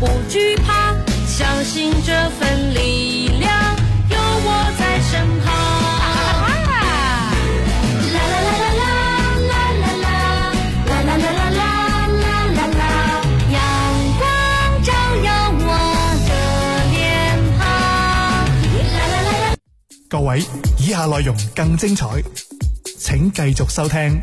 不惧怕，相信这份力量，有我在身旁。啦啦啦啦啦啦啦啦啦啦啦啦啦啦啦，阳光照耀我的脸庞。啦啦啦啦。各位，以下內容更精彩，請繼續收聽。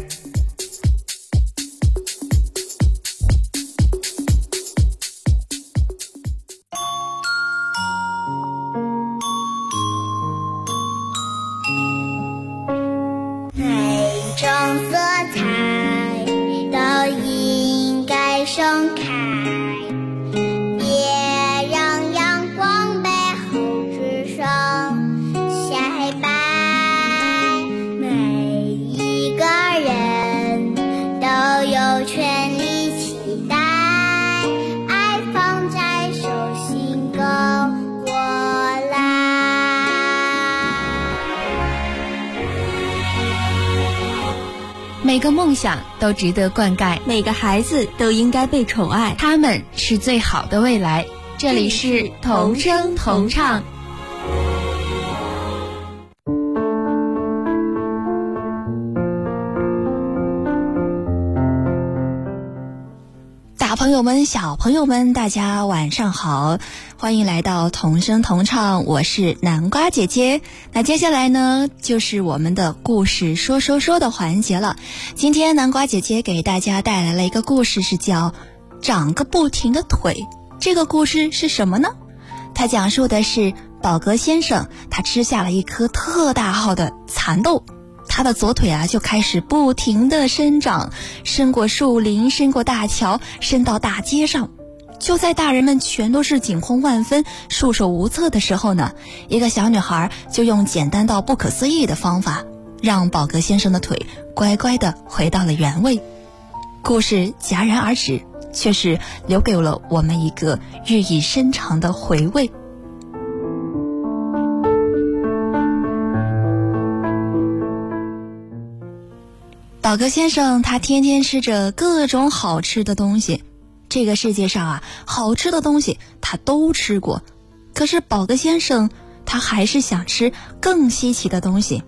每个梦想都值得灌溉，每个孩子都应该被宠爱。他们是最好的未来。这里是同声同唱。朋友们、小朋友们，大家晚上好，欢迎来到同声同唱，我是南瓜姐姐。那接下来呢，就是我们的故事说说说的环节了。今天南瓜姐姐给大家带来了一个故事，是叫《长个不停的腿》。这个故事是什么呢？它讲述的是宝格先生，他吃下了一颗特大号的蚕豆。他的左腿啊就开始不停地生长，伸过树林，伸过大桥，伸到大街上。就在大人们全都是惊慌万分、束手无策的时候呢，一个小女孩就用简单到不可思议的方法，让宝格先生的腿乖乖地回到了原位。故事戛然而止，却是留给了我们一个寓意深长的回味。宝格先生他天天吃着各种好吃的东西，这个世界上啊，好吃的东西他都吃过，可是宝格先生他还是想吃更稀奇的东西。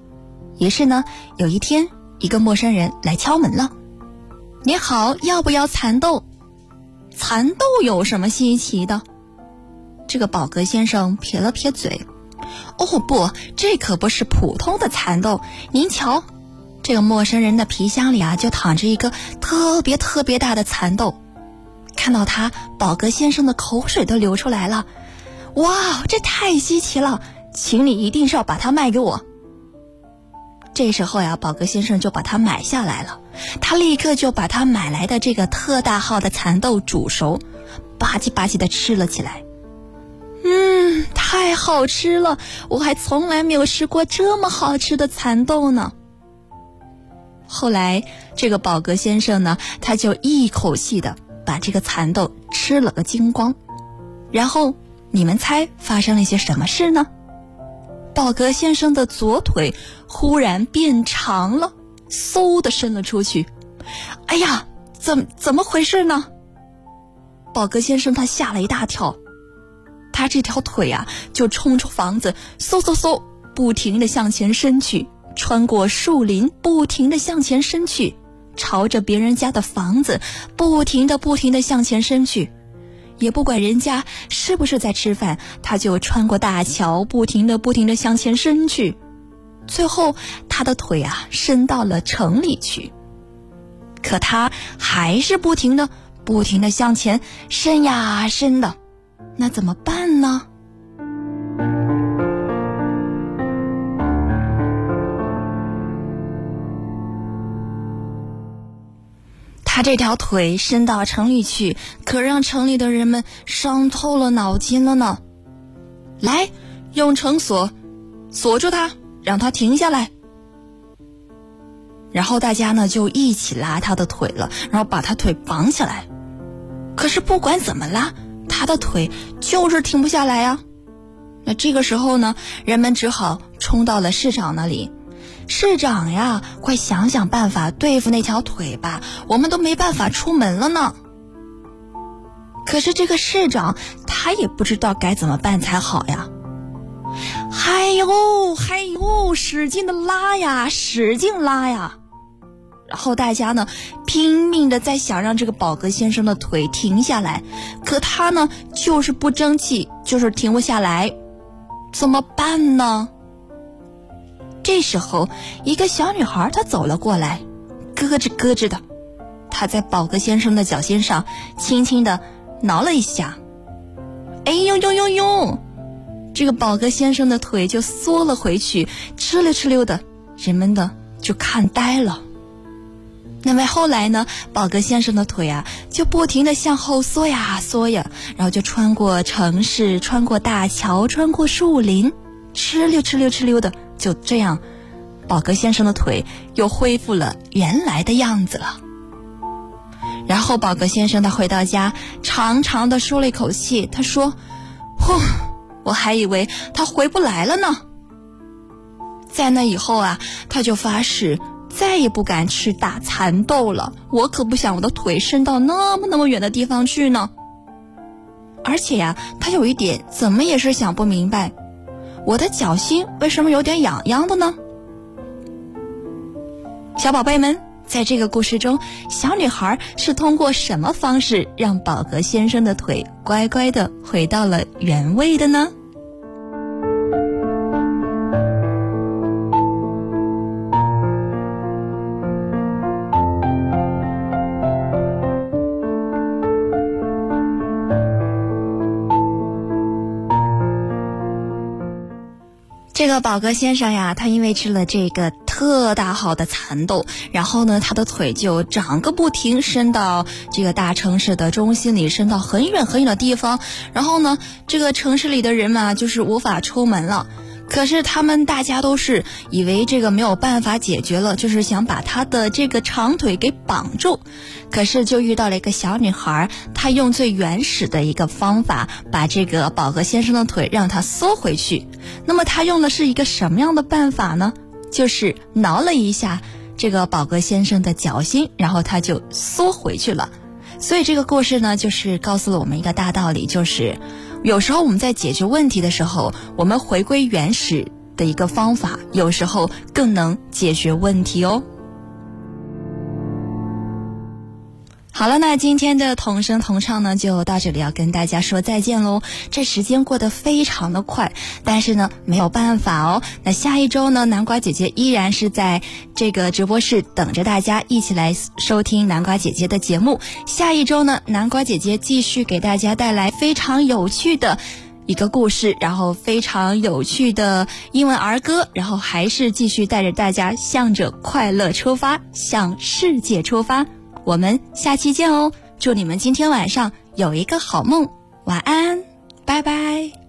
于是呢，有一天，一个陌生人来敲门了。“你好，要不要蚕豆？”“蚕豆有什么稀奇的？”这个宝格先生撇了撇嘴，“哦不，这可不是普通的蚕豆，您瞧。”这个陌生人的皮箱里啊，就躺着一个特别特别大的蚕豆。看到它，宝格先生的口水都流出来了。哇，这太稀奇了！请你一定是要把它卖给我。这时候呀，宝格先生就把它买下来了。他立刻就把他买来的这个特大号的蚕豆煮熟，吧唧吧唧的吃了起来。嗯，太好吃了！我还从来没有吃过这么好吃的蚕豆呢。后来，这个宝格先生呢，他就一口气的把这个蚕豆吃了个精光。然后，你们猜发生了些什么事呢？宝格先生的左腿忽然变长了，嗖的伸了出去。哎呀，怎怎么回事呢？宝格先生他吓了一大跳，他这条腿啊，就冲出房子，嗖嗖嗖，不停的向前伸去。穿过树林，不停的向前伸去，朝着别人家的房子，不停的、不停的向前伸去，也不管人家是不是在吃饭，他就穿过大桥，不停的、不停的向前伸去，最后他的腿啊伸到了城里去，可他还是不停的、不停的向前伸呀伸的，那怎么办呢？他这条腿伸到城里去，可让城里的人们伤透了脑筋了呢。来，用绳索锁住他，让他停下来。然后大家呢就一起拉他的腿了，然后把他腿绑起来。可是不管怎么拉，他的腿就是停不下来呀。那这个时候呢，人们只好冲到了市长那里。市长呀，快想想办法对付那条腿吧，我们都没办法出门了呢。可是这个市长他也不知道该怎么办才好呀。嗨呦嗨呦，使劲的拉呀，使劲拉呀！然后大家呢，拼命的在想让这个宝格先生的腿停下来，可他呢就是不争气，就是停不下来，怎么办呢？这时候，一个小女孩她走了过来，咯吱咯吱的，她在宝格先生的脚心上轻轻的挠了一下，哎呦呦呦呦！这个宝格先生的腿就缩了回去，哧溜哧溜的，人们的就看呆了。那么后来呢？宝格先生的腿啊，就不停的向后缩呀缩呀，然后就穿过城市，穿过大桥，穿过树林，哧溜哧溜哧溜的，就这样，宝格先生的腿又恢复了原来的样子了。然后宝格先生他回到家，长长的舒了一口气，他说：“呼，我还以为他回不来了呢。”在那以后啊，他就发誓。再也不敢吃大蚕豆了，我可不想我的腿伸到那么那么远的地方去呢。而且呀，他有一点怎么也是想不明白，我的脚心为什么有点痒痒的呢？小宝贝们，在这个故事中，小女孩是通过什么方式让宝格先生的腿乖乖的回到了原位的呢？这个宝格先生呀，他因为吃了这个特大号的蚕豆，然后呢，他的腿就长个不停，伸到这个大城市的中心里，伸到很远很远的地方。然后呢，这个城市里的人们啊，就是无法出门了。可是他们大家都是以为这个没有办法解决了，就是想把他的这个长腿给绑住。可是就遇到了一个小女孩，她用最原始的一个方法，把这个宝格先生的腿让他缩回去。那么她用的是一个什么样的办法呢？就是挠了一下这个宝格先生的脚心，然后他就缩回去了。所以这个故事呢，就是告诉了我们一个大道理，就是。有时候我们在解决问题的时候，我们回归原始的一个方法，有时候更能解决问题哦。好了，那今天的同声同唱呢，就到这里要跟大家说再见喽。这时间过得非常的快，但是呢没有办法哦。那下一周呢，南瓜姐姐依然是在这个直播室等着大家一起来收听南瓜姐姐的节目。下一周呢，南瓜姐姐继续给大家带来非常有趣的一个故事，然后非常有趣的英文儿歌，然后还是继续带着大家向着快乐出发，向世界出发。我们下期见哦！祝你们今天晚上有一个好梦，晚安，拜拜。